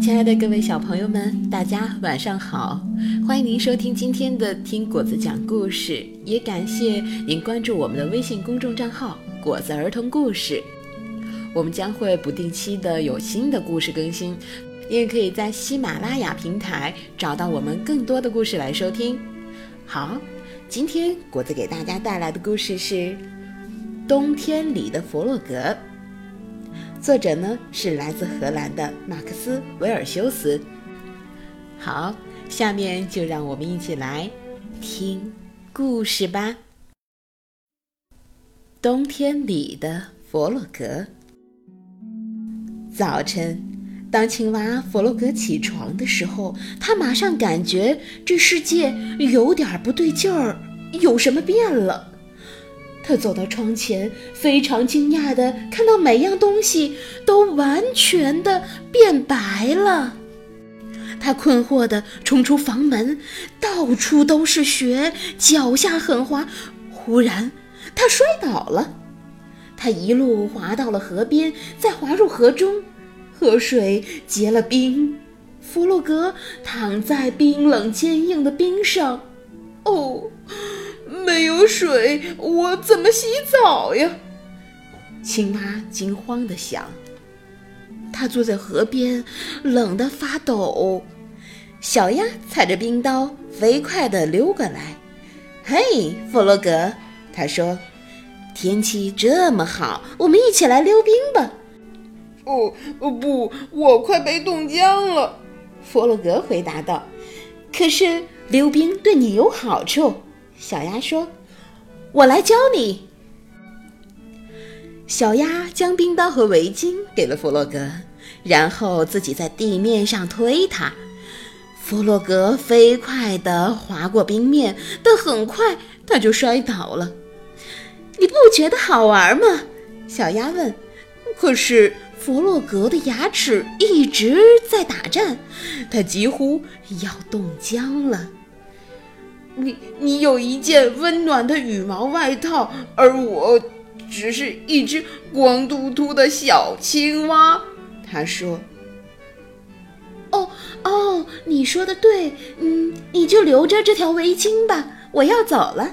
亲爱的各位小朋友们，大家晚上好！欢迎您收听今天的《听果子讲故事》，也感谢您关注我们的微信公众账号“果子儿童故事”。我们将会不定期的有新的故事更新，你也可以在喜马拉雅平台找到我们更多的故事来收听。好，今天果子给大家带来的故事是《冬天里的弗洛格》。作者呢是来自荷兰的马克思·维尔修斯。好，下面就让我们一起来听故事吧。冬天里的弗洛格。早晨，当青蛙弗洛格起床的时候，他马上感觉这世界有点不对劲儿，有什么变了。他走到窗前，非常惊讶地看到每样东西都完全的变白了。他困惑地冲出房门，到处都是雪，脚下很滑。忽然，他摔倒了。他一路滑到了河边，再滑入河中，河水结了冰。弗洛格躺在冰冷坚硬的冰上。哦。没有水，我怎么洗澡呀？青蛙惊慌地想。他坐在河边，冷得发抖。小鸭踩着冰刀，飞快地溜过来。“嘿，弗洛格！”他说，“天气这么好，我们一起来溜冰吧。”“哦哦，不，我快被冻僵了。”弗洛格回答道。“可是溜冰对你有好处。”小鸭说：“我来教你。”小鸭将冰刀和围巾给了弗洛格，然后自己在地面上推它。弗洛格飞快地滑过冰面，但很快他就摔倒了。你不觉得好玩吗？小鸭问。可是弗洛格的牙齿一直在打颤，他几乎要冻僵了。你你有一件温暖的羽毛外套，而我只是一只光秃秃的小青蛙。他说：“哦哦，你说的对，嗯，你就留着这条围巾吧，我要走了。”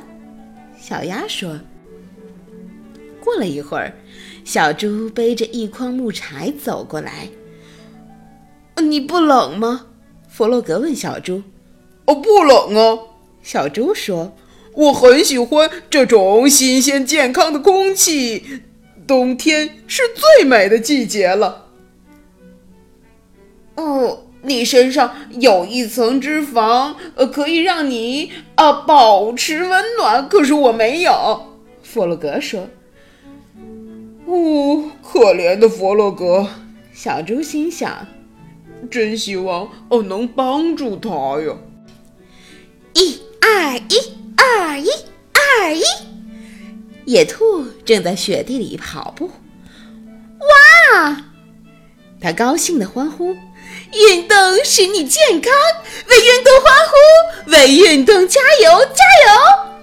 小鸭说。过了一会儿，小猪背着一筐木柴走过来。“你不冷吗？”弗洛格问小猪。“哦，不冷啊。”小猪说：“我很喜欢这种新鲜健康的空气，冬天是最美的季节了。”哦，你身上有一层脂肪，呃，可以让你啊保持温暖。可是我没有。”弗洛格说。“哦，可怜的弗洛格。”小猪心想，“真希望哦能帮助他呀。”一。二一二一二一，野兔正在雪地里跑步。哇！他高兴地欢呼：“运动使你健康，为运动欢呼，为运动加油加油！”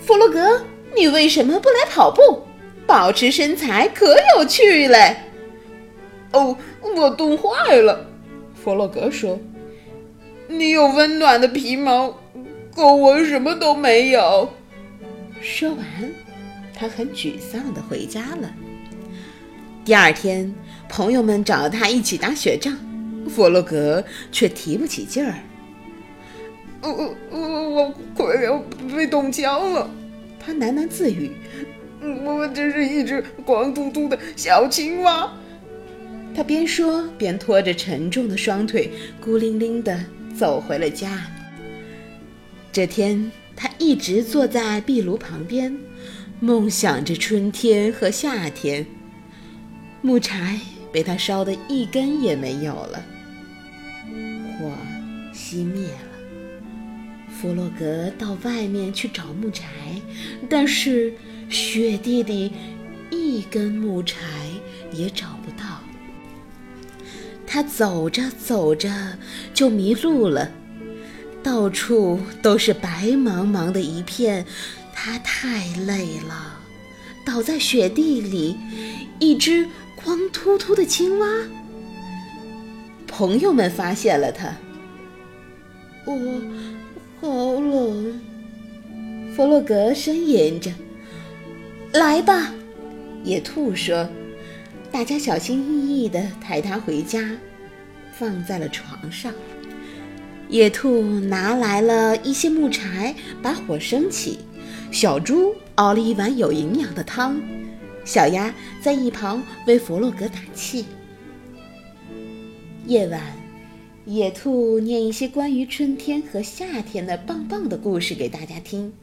弗洛格，你为什么不来跑步？保持身材可有趣嘞！哦，我冻坏了。弗洛格说。你有温暖的皮毛，可我什么都没有。说完，他很沮丧地回家了。第二天，朋友们找他一起打雪仗，弗洛格却提不起劲儿。我我我快要被冻僵了，他喃喃自语：“我真是一只光秃秃的小青蛙。”他边说边拖着沉重的双腿，孤零零的。走回了家。这天，他一直坐在壁炉旁边，梦想着春天和夏天。木柴被他烧得一根也没有了，火熄灭了。弗洛格到外面去找木柴，但是雪地里一根木柴也找。他走着走着就迷路了，到处都是白茫茫的一片，他太累了，倒在雪地里，一只光秃秃的青蛙。朋友们发现了他。我好冷，弗洛格呻吟着。来吧，野兔说。大家小心翼翼地抬它回家，放在了床上。野兔拿来了一些木柴，把火升起。小猪熬了一碗有营养的汤，小鸭在一旁为弗洛格打气。夜晚，野兔念一些关于春天和夏天的棒棒的故事给大家听。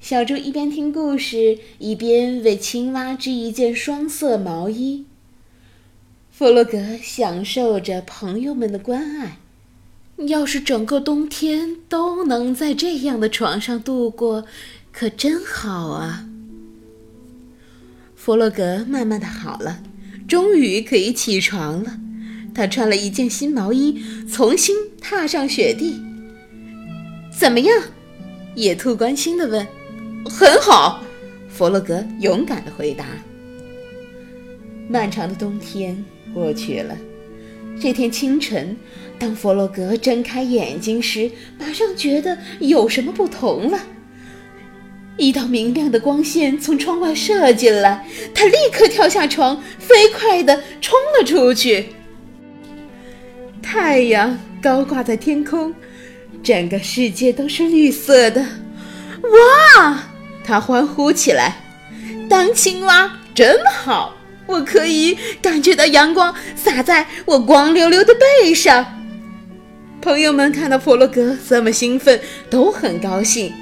小猪一边听故事，一边为青蛙织一件双色毛衣。弗洛格享受着朋友们的关爱。要是整个冬天都能在这样的床上度过，可真好啊！弗洛格慢慢的好了，终于可以起床了。他穿了一件新毛衣，重新踏上雪地。怎么样？野兔关心的问。很好，弗洛格勇敢的回答。漫长的冬天过去了，这天清晨，当弗洛格睁开眼睛时，马上觉得有什么不同了。一道明亮的光线从窗外射进来，他立刻跳下床，飞快地冲了出去。太阳高挂在天空，整个世界都是绿色的。哇！他欢呼起来。当青蛙真好，我可以感觉到阳光洒在我光溜溜的背上。朋友们看到弗洛格这么兴奋，都很高兴。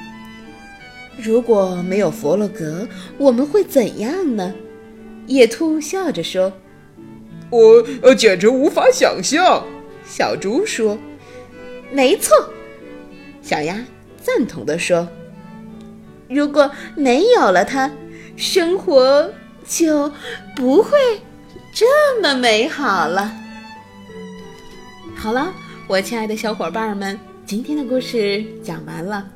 如果没有弗洛格，我们会怎样呢？野兔笑着说：“我呃，简直无法想象。”小猪说：“没错。”小鸭赞同地说：“如果没有了它，生活就不会这么美好了。”好了，我亲爱的小伙伴们，今天的故事讲完了。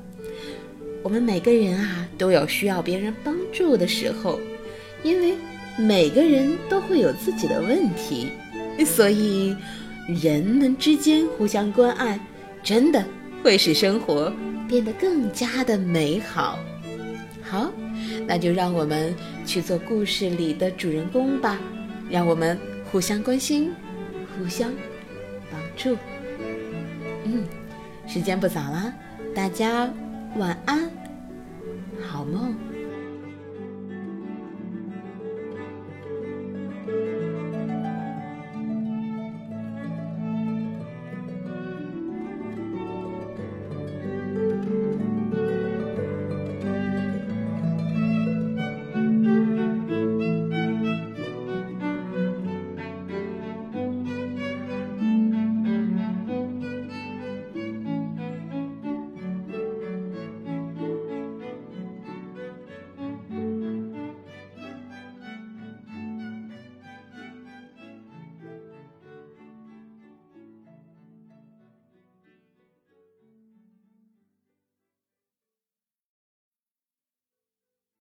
我们每个人啊，都有需要别人帮助的时候，因为每个人都会有自己的问题，所以。人们之间互相关爱，真的会使生活变得更加的美好。好，那就让我们去做故事里的主人公吧，让我们互相关心，互相帮助。嗯，时间不早了，大家晚安，好梦。